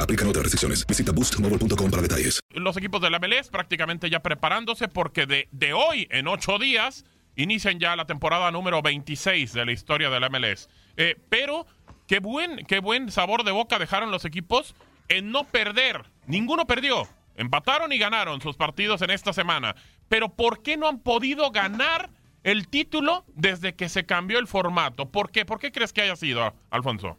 Aplican otras restricciones. Visita boostmobile.com para detalles. Los equipos de la MLS prácticamente ya preparándose porque de, de hoy en ocho días inician ya la temporada número 26 de la historia de la MLS. Eh, pero qué buen, qué buen sabor de boca dejaron los equipos en no perder. Ninguno perdió. Empataron y ganaron sus partidos en esta semana. Pero ¿por qué no han podido ganar el título desde que se cambió el formato? ¿Por qué? ¿Por qué crees que haya sido, Alfonso?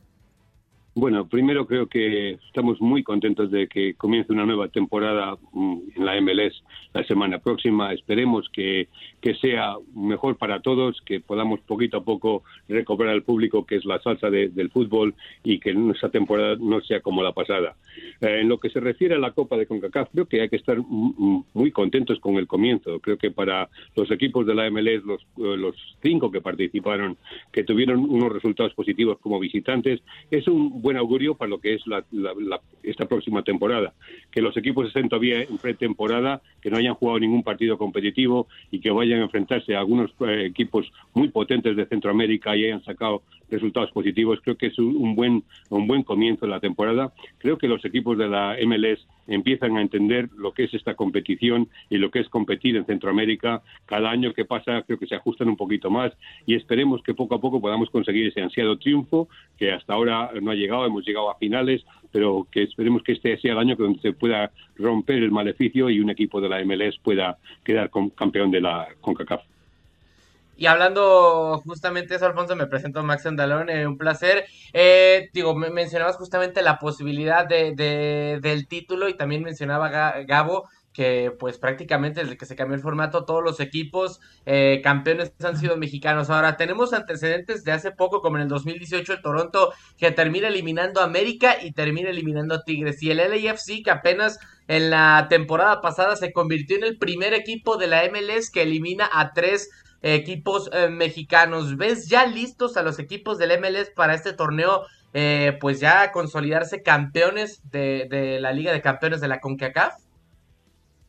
Bueno, primero creo que estamos muy contentos de que comience una nueva temporada mm, en la MLS la semana próxima. Esperemos que, que sea mejor para todos, que podamos poquito a poco recobrar al público, que es la salsa de- del fútbol, y que nuestra temporada no sea como la pasada. Eh, en lo que se refiere a la Copa de CONCACAF, creo que hay que estar muy contentos con el comienzo. Creo que para los equipos de la MLS, los, eh, los cinco que participaron, que tuvieron unos resultados positivos como visitantes, es un buen augurio para lo que es la- la- la- esta próxima temporada. Que los equipos estén todavía en pretemporada, que no hayan jugado ningún partido competitivo y que vayan a enfrentarse a algunos eh, equipos muy potentes de Centroamérica y hayan sacado resultados positivos. Creo que es un, buen un buen comienzo de la temporada. Creo que los equipos de la MLS empiezan a entender lo que es esta competición y lo que es competir en Centroamérica. Cada año que pasa creo que se ajustan un poquito más y esperemos que poco a poco podamos conseguir ese ansiado triunfo que hasta ahora no ha llegado, hemos llegado a finales, pero que esperemos que este sea el año donde se pueda romper el maleficio y un equipo de la MLS pueda quedar campeón de la CONCACAF. Y hablando justamente de eso, Alfonso, me presento Max Andalón, eh, un placer. Eh, digo, me mencionabas justamente la posibilidad de, de- del título y también mencionaba Ga- Gabo que pues prácticamente desde que se cambió el formato todos los equipos eh, campeones han sido mexicanos. Ahora tenemos antecedentes de hace poco como en el 2018 el Toronto que termina eliminando a América y termina eliminando a Tigres y el LAFC que apenas en la temporada pasada se convirtió en el primer equipo de la MLS que elimina a tres equipos eh, mexicanos. ¿Ves ya listos a los equipos del MLS para este torneo? eh, pues ya consolidarse campeones de, de la Liga de Campeones de la CONCACAF.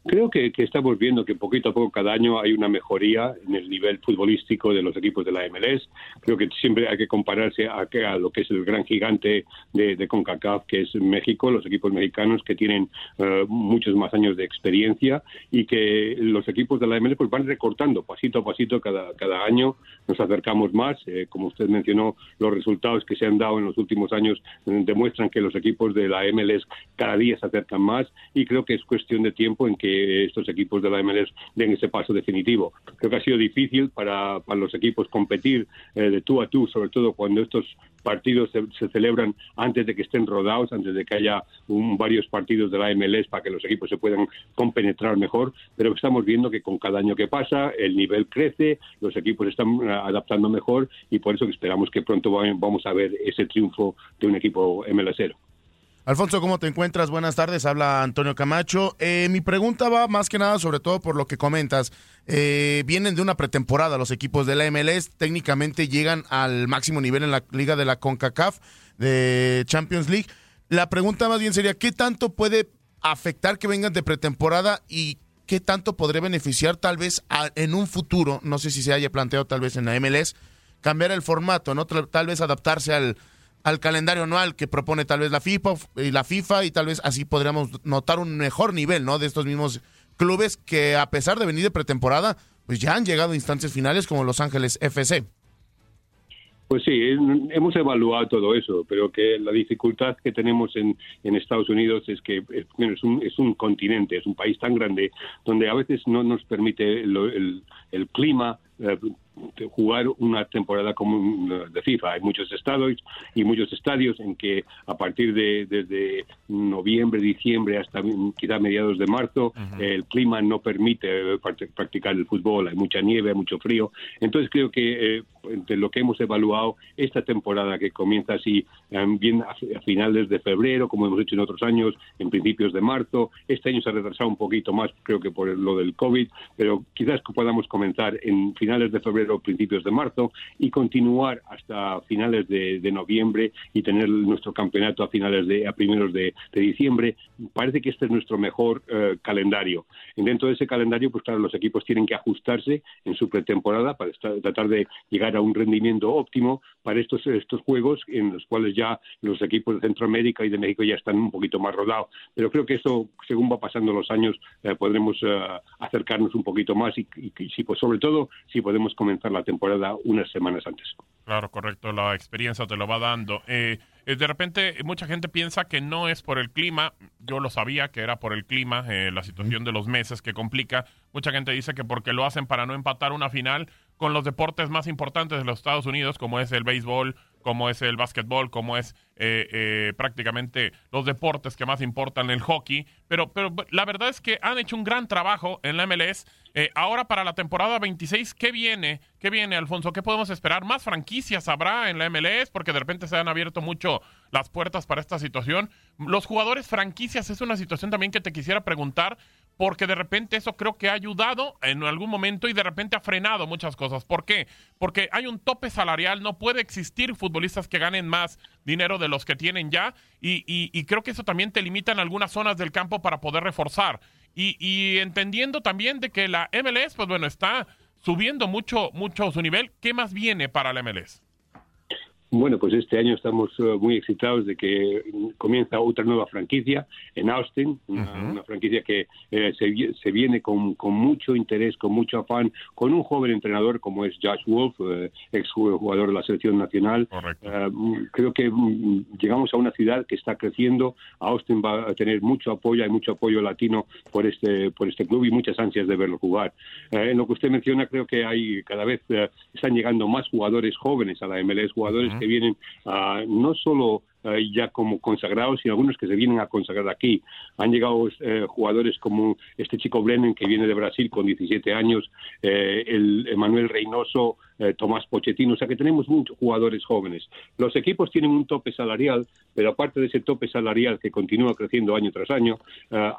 Creo que, que estamos viendo que poquito a poco cada año hay una mejoría en el nivel futbolístico de los equipos de la MLS. Creo que siempre hay que compararse a, a lo que es el gran gigante de, de CONCACAF, que es México, los equipos mexicanos que tienen eh, muchos más años de experiencia y que los equipos de la MLS pues van recortando pasito a pasito cada, cada año. Nos acercamos más. Eh, como usted mencionó, los resultados que se han dado en los últimos años eh, demuestran que los equipos de la MLS cada día se acercan más y creo que es cuestión de tiempo en que estos equipos de la MLS den ese paso definitivo. Creo que ha sido difícil para, para los equipos competir eh, de tú a tú, sobre todo cuando estos partidos se, se, celebran antes de que estén rodados, antes de que haya un, varios partidos de la MLS para que los equipos se puedan compenetrar mejor, pero estamos viendo que con cada año que pasa el nivel crece, los equipos están eh, adaptando mejor y por eso esperamos que pronto vamos a ver ese triunfo de un equipo MLSero. Alfonso, ¿cómo te encuentras? Buenas tardes, habla Antonio Camacho. Eh, mi pregunta va más que nada, sobre todo por lo que comentas. Eh, vienen de una pretemporada los equipos de la MLS, técnicamente llegan al máximo nivel en la liga de la CONCACAF, de Champions League. La pregunta más bien sería, ¿qué tanto puede afectar que vengan de pretemporada y qué tanto podría beneficiar tal vez en un futuro, no sé si se haya planteado tal vez en la MLS, cambiar el formato, ¿no? Tal vez adaptarse al al calendario anual que propone tal vez la FIFA y la FIFA y tal vez así podríamos notar un mejor nivel, ¿no? De estos mismos clubes que a pesar de venir de pretemporada, pues ya han llegado a instancias finales como Los Ángeles FC. Pues sí, hemos evaluado todo eso, pero que la dificultad que tenemos en, en Estados Unidos es que es, un, es un continente, es un país tan grande donde a veces no nos permite el, el clima eh, jugar una temporada como de FIFA. Hay muchos estados y muchos estadios en que a partir de desde noviembre, diciembre hasta quizá mediados de marzo el clima no permite practicar el fútbol. Hay mucha nieve, hay mucho frío. Entonces creo que eh, entre lo que hemos evaluado esta temporada que comienza así em, bien a, finales de febrero, como hemos hecho en otros años, en principios de marzo. Este año se ha retrasado un poquito más, creo que por lo del COVID, pero quizás podamos comenzar en finales de febrero o principios de marzo y continuar hasta finales de, noviembre y tener nuestro campeonato a finales de a primeros de, diciembre. Parece que este es nuestro mejor eh, calendario. Y dentro de ese calendario, pues claro, los equipos tienen que ajustarse en su pretemporada para tratar de llegar a un rendimiento óptimo para estos estos juegos en los cuales ya los equipos de Centroamérica y de México ya están un poquito más rodados. Pero creo que eso, según va pasando los años, eh, podremos eh, acercarnos un poquito más y, y, pues sobre todo si podemos comenzar la temporada unas semanas antes. Claro, correcto, la experiencia te lo va dando. Eh, eh, de repente, mucha gente piensa que no es por el clima. Yo lo sabía que era por el clima, eh, la situación de los meses que complica. Mucha gente dice que porque lo hacen para no empatar una final con los deportes más importantes de los Estados Unidos, como es el béisbol, como es el básquetbol, como es eh, prácticamente los deportes que más importan, el hockey. Pero, pero la verdad es que han hecho un gran trabajo en la MLS. Eh, ahora para la temporada 26, ¿qué viene? ¿Qué viene, Alfonso? ¿Qué podemos esperar? ¿Más franquicias habrá en la MLS? Porque de repente se han abierto mucho las puertas para esta situación. Los jugadores franquicias es una situación también que te quisiera preguntar, porque de repente eso creo que ha ayudado en algún momento y de repente ha frenado muchas cosas. ¿Por qué? Porque hay un tope salarial, no puede existir futbolistas que ganen más dinero de los que tienen ya y, creo que eso también te limita en algunas zonas del campo para poder reforzar. Y, y entendiendo también de que la MLS, pues bueno, está subiendo mucho, mucho su nivel, ¿qué más viene para la MLS? Bueno, pues este año estamos eh, muy excitados de que comienza otra nueva franquicia en Austin, una, franquicia que eh, se, viene con, mucho interés, con mucho afán, con un joven entrenador como es Josh Wolf, eh, ex jugador de la selección nacional. creo que mm, llegamos a una ciudad que está creciendo. Austin va a tener mucho apoyo, hay mucho apoyo latino por este por este club y muchas ansias de verlo jugar. en lo que usted menciona, creo que hay cada vez están llegando más jugadores jóvenes a la MLS, jugadores que vienen uh, no solo Eh, ya como consagrados y algunos que se vienen a consagrar aquí. Han llegado eh, jugadores como este chico Brennan que viene de Brasil con 17 años, eh, el Emanuel Reynoso, Tomás Pochettino, o sea que tenemos muchos jugadores jóvenes. Los equipos tienen un tope salarial, pero aparte de ese tope salarial que continúa creciendo año tras año,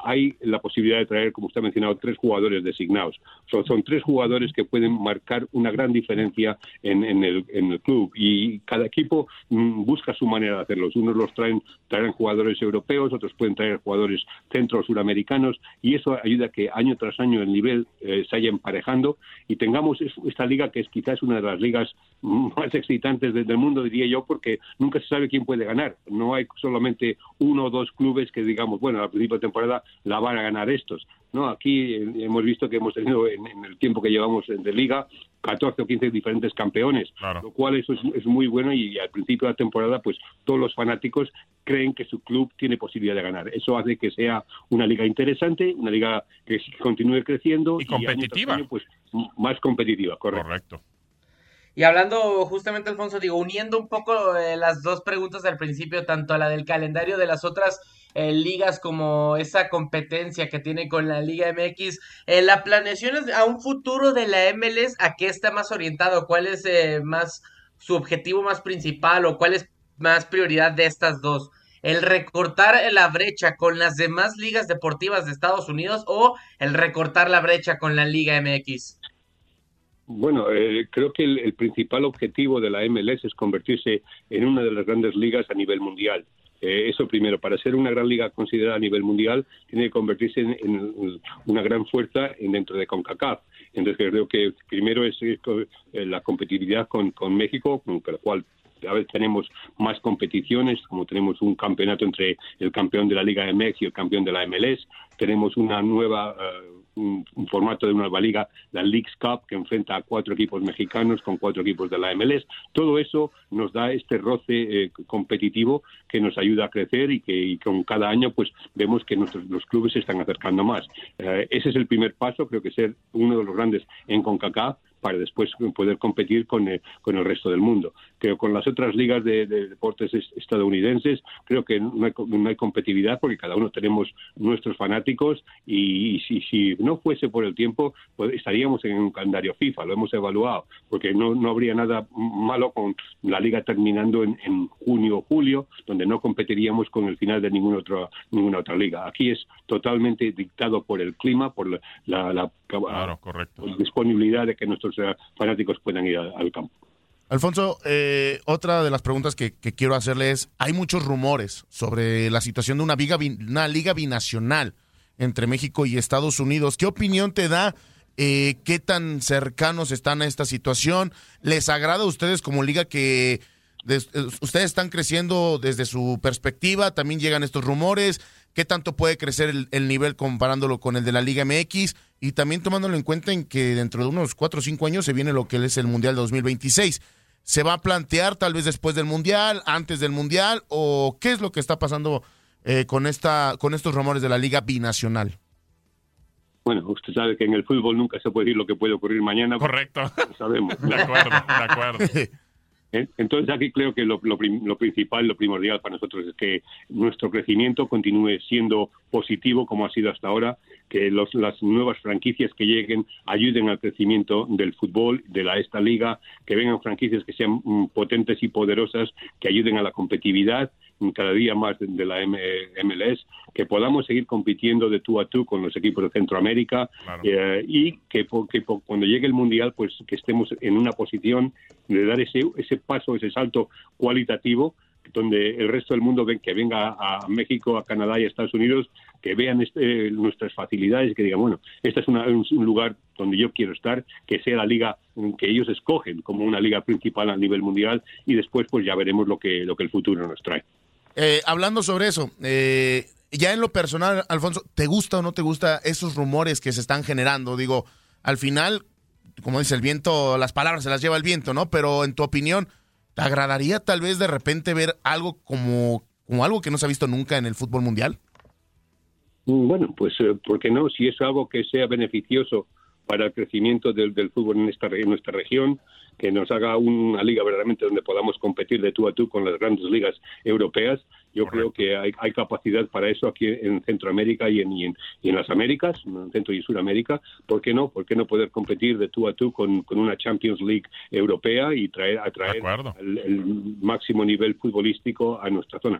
hay la posibilidad de traer, como usted ha mencionado, tres jugadores designados. Son, tres jugadores que pueden marcar una gran diferencia en, en el club y cada equipo mm, busca su manera de hacerlo unos los traen, traen jugadores europeos, otros pueden traer jugadores centro suramericanos y eso ayuda a que año tras año el nivel eh, se vaya emparejando y tengamos esta liga que es quizás una de las ligas más excitantes del mundo, diría yo, porque nunca se sabe quién puede ganar. No hay solamente uno o dos clubes que digamos, bueno, al principio de temporada la van a ganar estos. No, aquí eh, hemos visto que hemos tenido en, el tiempo que llevamos de liga 14 o 15 diferentes campeones, lo cual eso es, muy bueno y, al principio de la temporada pues todos los fanáticos creen que su club tiene posibilidad de ganar. Eso hace que sea una liga interesante, una liga que continúe creciendo y competitiva. año tras año, pues más competitiva, correcto. Correcto. Y hablando justamente, Alfonso, digo, uniendo un poco eh, las dos preguntas al principio, tanto la del calendario de las otras ligas como esa competencia que tiene con la Liga MX, eh, la planeación es a un futuro de la MLS, ¿a qué está más orientado? ¿Cuál es eh, más su objetivo más principal o cuál es más prioridad de estas dos? ¿El recortar la brecha con las demás ligas deportivas de Estados Unidos o el recortar la brecha con la Liga MX? Bueno, eh, creo que el, principal objetivo de la MLS es convertirse en una de las grandes ligas a nivel mundial. Eh, eso primero, para ser una gran liga considerada a nivel mundial, tiene que convertirse en, una gran fuerza en, dentro de CONCACAF. Entonces creo que primero es, es la competitividad con, con México, con la cual a veces tenemos más competiciones, como tenemos un campeonato entre el campeón de la Liga MX y el campeón de la MLS, tenemos una nueva uh, un, un, formato de una nueva liga, la Leagues Cup, que enfrenta a cuatro equipos mexicanos con cuatro equipos de la MLS. Todo eso nos da este roce eh, competitivo que nos ayuda a crecer y que y con cada año pues vemos que nuestros, los clubes se están acercando más. Eh, ese es el primer paso, creo que ser uno de los grandes en CONCACAF para después poder competir con el, con el resto del mundo. Creo que con las otras ligas de, de deportes estadounidenses creo que no hay, no hay, competitividad porque cada uno tenemos nuestros fanáticos y, y si, si, no fuese por el tiempo pues estaríamos en un calendario FIFA, lo hemos evaluado, porque no, no habría nada malo con la liga terminando en, en junio o julio, donde no competiríamos con el final de ninguna otra, ninguna otra liga. Aquí es totalmente dictado por el clima, por la, la, la claro, correcto. disponibilidad de que nuestros fanáticos puedan ir al, campo. Alfonso, eh, otra de las preguntas que, quiero hacerle es, hay muchos rumores sobre la situación de una, liga, binacional entre México y Estados Unidos. ¿Qué opinión te da? Eh, ¿Qué tan cercanos están a esta situación? ¿Les agrada a ustedes como liga que des, ustedes están creciendo desde su perspectiva? ¿También llegan estos rumores? ¿Qué tanto puede crecer el, el nivel comparándolo con el de la Liga MX? Y también tomándolo en cuenta en que dentro de unos cuatro o cinco años se viene lo que es el Mundial 2026 se va a plantear tal vez después del mundial, antes del mundial o qué es lo que está pasando eh, con esta con estos rumores de la liga binacional. Bueno, usted sabe que en el fútbol nunca se puede decir lo que puede ocurrir mañana. Correcto. Lo sabemos. De acuerdo, de acuerdo. Entonces aquí creo que lo, lo, lo, principal, lo primordial para nosotros es que nuestro crecimiento continúe siendo positivo como ha sido hasta ahora, que los, las nuevas franquicias que lleguen ayuden al crecimiento del fútbol, de la, esta liga, que vengan franquicias que sean mm, potentes y poderosas, que ayuden a la competitividad cada día más de, la M MLS, que podamos seguir compitiendo de tú a tú con los equipos de Centroamérica claro. eh, y que, que, cuando llegue el Mundial pues que estemos en una posición de dar ese, ese paso, ese salto cualitativo donde el resto del mundo ven que venga a México, a Canadá y a Estados Unidos, que vean este, nuestras facilidades, que digan, bueno, este es una, un lugar donde yo quiero estar, que sea la liga que ellos escogen como una liga principal a nivel mundial y después pues ya veremos lo que, lo que el futuro nos trae. Eh, hablando sobre eso, eh, ya en lo personal, Alfonso, ¿te gusta o no te gusta esos rumores que se están generando? Digo, al final, como dice el viento, las palabras se las lleva el viento, ¿no? Pero en tu opinión, ¿te agradaría tal vez de repente ver algo como, como algo que no se ha visto nunca en el fútbol mundial? Bueno, pues, eh, ¿por qué no? Si es algo que sea beneficioso para el crecimiento del, del fútbol en, esta, en nuestra región, que nos haga una liga verdaderamente donde podamos competir de tú a tú con las grandes ligas europeas. Yo Correcto. creo que hay, hay, capacidad para eso aquí en Centroamérica y en, y en, y en las Américas, en Centro y Sudamérica. ¿Por qué no? ¿Por qué no poder competir de tú a tú con, con una Champions League europea y traer, atraer el, el máximo nivel futbolístico a nuestra zona?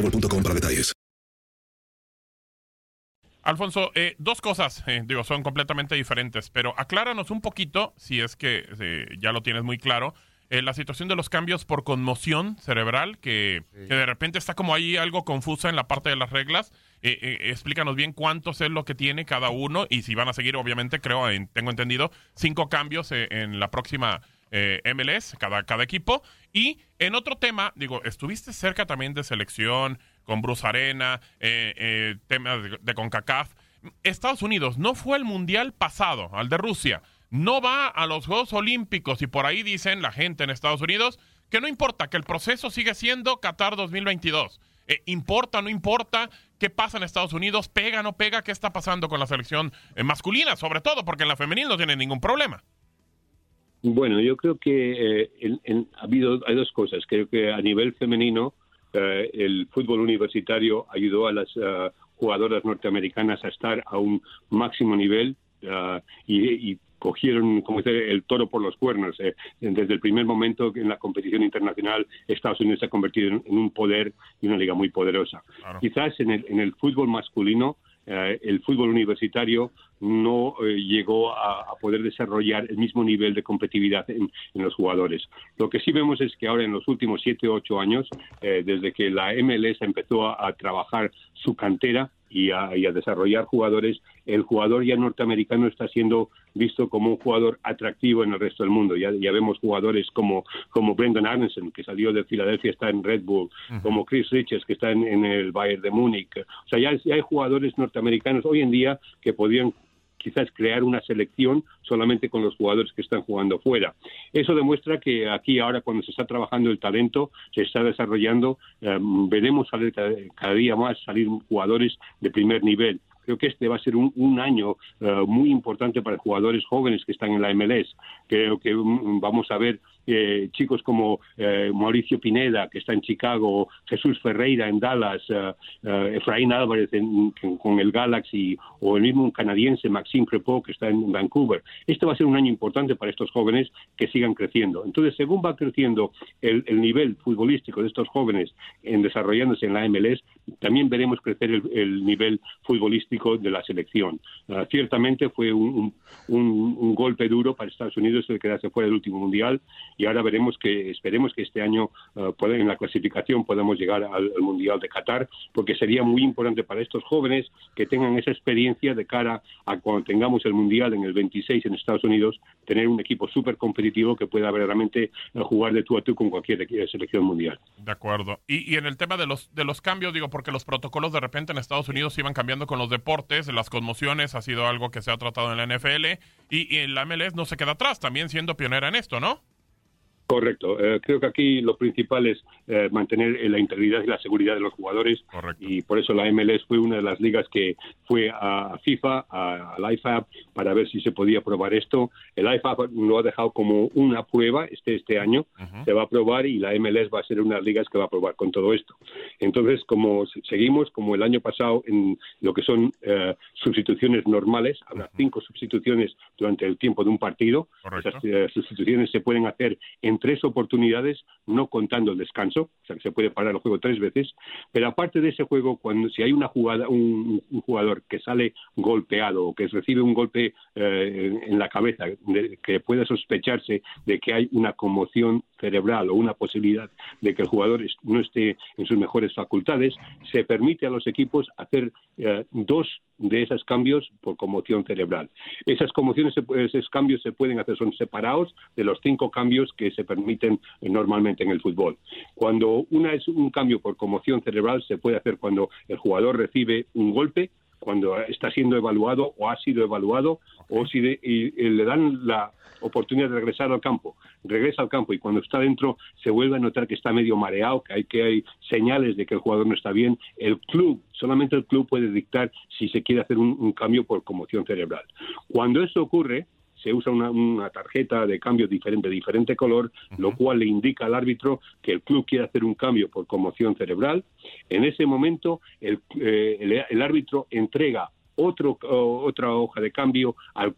boostmobile.com para detalles. Alfonso, eh, dos cosas, eh, digo, son completamente diferentes, pero acláranos un poquito, si es que eh, ya lo tienes muy claro, eh, la situación de los cambios por conmoción cerebral, que, que de repente está como ahí algo confusa en la parte de las reglas. Eh, eh, explícanos bien cuántos es lo que tiene cada uno y si van a seguir, obviamente, creo, en- tengo entendido, cinco cambios eh, en la próxima eh, MLS, cada, cada equipo. Y en otro tema, digo, estuviste cerca también de selección con Bruce Arena, eh, eh, temas de, de CONCACAF. Estados Unidos no fue el mundial pasado, al de Rusia. No va a los Juegos Olímpicos y por ahí dicen la gente en Estados Unidos que no importa, que el proceso sigue siendo Qatar 2022. Eh, importa, no importa, qué pasa en Estados Unidos, pega, no pega, qué está pasando con la selección eh, masculina, sobre todo porque en la femenil no tiene ningún problema. Bueno, yo creo que eh, en- en- ha habido hay dos cosas. Creo que a nivel femenino eh, el fútbol universitario ayudó a las eh, jugadoras norteamericanas a estar a un máximo nivel eh, y, y cogieron como dice, el toro por los cuernos. eh. Desde el primer momento en la competición internacional Estados Unidos se ha convertido en, en un poder y una liga muy poderosa. Quizás en el, en el fútbol masculino eh, el fútbol universitario no eh, llegó a, poder desarrollar el mismo nivel de competitividad en, en los jugadores. Lo que sí vemos es que ahora en los últimos siete o ocho años, eh, desde que la MLS empezó a trabajar su cantera y a, y a desarrollar jugadores, el jugador ya norteamericano está siendo visto como un jugador atractivo en el resto del mundo. Ya, ya vemos jugadores como, como Brendan Arneson, que salió de Filadelfia, está en Red Bull, como Chris Richards, que está en, en el Bayern de Múnich. O sea, ya, ya hay jugadores norteamericanos hoy en día que podrían quizás crear una selección solamente con los jugadores que están jugando fuera. Eso demuestra que aquí ahora cuando se está trabajando el talento, se está desarrollando, eh, veremos cada, día más salir jugadores de primer nivel. Creo que este va a ser un, un año eh, muy importante para jugadores jóvenes que están en la MLS. Creo que mm, vamos a ver eh, chicos como eh, Mauricio Pineda, que está en Chicago, Jesús Ferreira en Dallas, eh, eh, Efraín Álvarez en- con- con el Galaxy, o el mismo canadiense Maxime Crepeau, que está en Vancouver. Este va a ser un año importante para estos jóvenes que sigan creciendo. Entonces, según va creciendo el, el nivel futbolístico de estos jóvenes en desarrollándose en la MLS, también veremos crecer el, el nivel futbolístico de la selección. Ah, ciertamente fue un- un- un golpe duro para Estados Unidos el quedarse fuera del último mundial y ahora veremos que esperemos que este año pueda- en la clasificación podamos llegar al, al mundial de Qatar porque sería muy importante para estos jóvenes que tengan esa experiencia de cara a cuando tengamos el mundial en el 26 en Estados Unidos tener un equipo súper competitivo que pueda verdaderamente eh, jugar de tú a tú con cualquier selección mundial. De acuerdo. Y, y en el tema de los, de los cambios, digo, porque los protocolos de repente en Estados Unidos iban cambiando con los deportes, las conmociones ha sido algo que se ha tratado en la NFL y, y la MLS no se queda atrás, también siendo pionera en esto, ¿no? Correcto. Eh, creo que aquí lo principal es eh, mantener eh, la integridad y la seguridad de los jugadores. Y por eso la MLS fue una de las ligas que fue a FIFA, a, al IFAB, para ver si se podía probar esto. El IFAB lo ha dejado como una prueba este, este año. Se va a probar y la MLS va a ser una de las ligas que va a probar con todo esto. Entonces, como se- seguimos, como el año pasado, en lo que son eh, sustituciones normales, habrá cinco sustituciones durante el tiempo de un partido. Esas sustituciones se pueden hacer en tres oportunidades, no contando el descanso, o sea que se puede parar el juego tres veces, pero aparte de ese juego, cuando si hay una jugada, un, jugador que sale golpeado o que recibe un golpe eh, en la cabeza, que puede sospecharse de que hay una conmoción cerebral o una posibilidad de que el jugador no esté en sus mejores facultades, se permite a los equipos hacer eh, dos de esos cambios por conmoción cerebral. Esas conmociones, esos cambios se pueden hacer, son separados de los cinco cambios que se permiten normalmente en el fútbol. Cuando una es un cambio por conmoción cerebral, se puede hacer cuando el jugador recibe un golpe, cuando está siendo evaluado o ha sido evaluado, o si le dan la oportunidad de regresar al campo, regresa al campo y cuando está dentro se vuelve a notar que está medio mareado, que hay que hay señales de que el jugador no está bien, el club, solamente el club puede dictar si se quiere hacer un cambio por conmoción cerebral. Cuando eso ocurre, se usa una, tarjeta de cambio diferente, de diferente color, lo cual le indica al árbitro que el club quiere hacer un cambio por conmoción cerebral. En ese momento, el, eh, el, árbitro entrega otro, otra hoja de cambio al,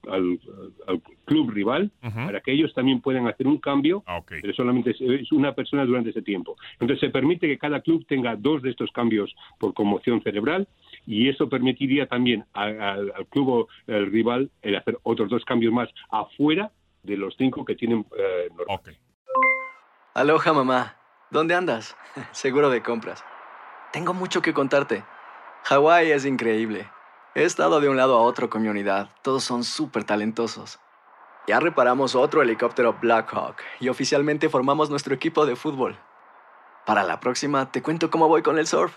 club rival para que ellos también puedan hacer un cambio, ah, pero solamente es una persona durante ese tiempo. Entonces se permite que cada club tenga dos de estos cambios por conmoción cerebral y eso permitiría también al club el rival el hacer otros dos cambios más afuera de los cinco que tienen eh, Aloha mamá, ¿dónde andas? Seguro de compras. Tengo mucho que contarte. Hawái es increíble. He estado de un lado a otro con mi unidad. Todos son súper talentosos. Ya reparamos otro helicóptero Blackhawk y oficialmente formamos nuestro equipo de fútbol. Para la próxima te cuento cómo voy con el surf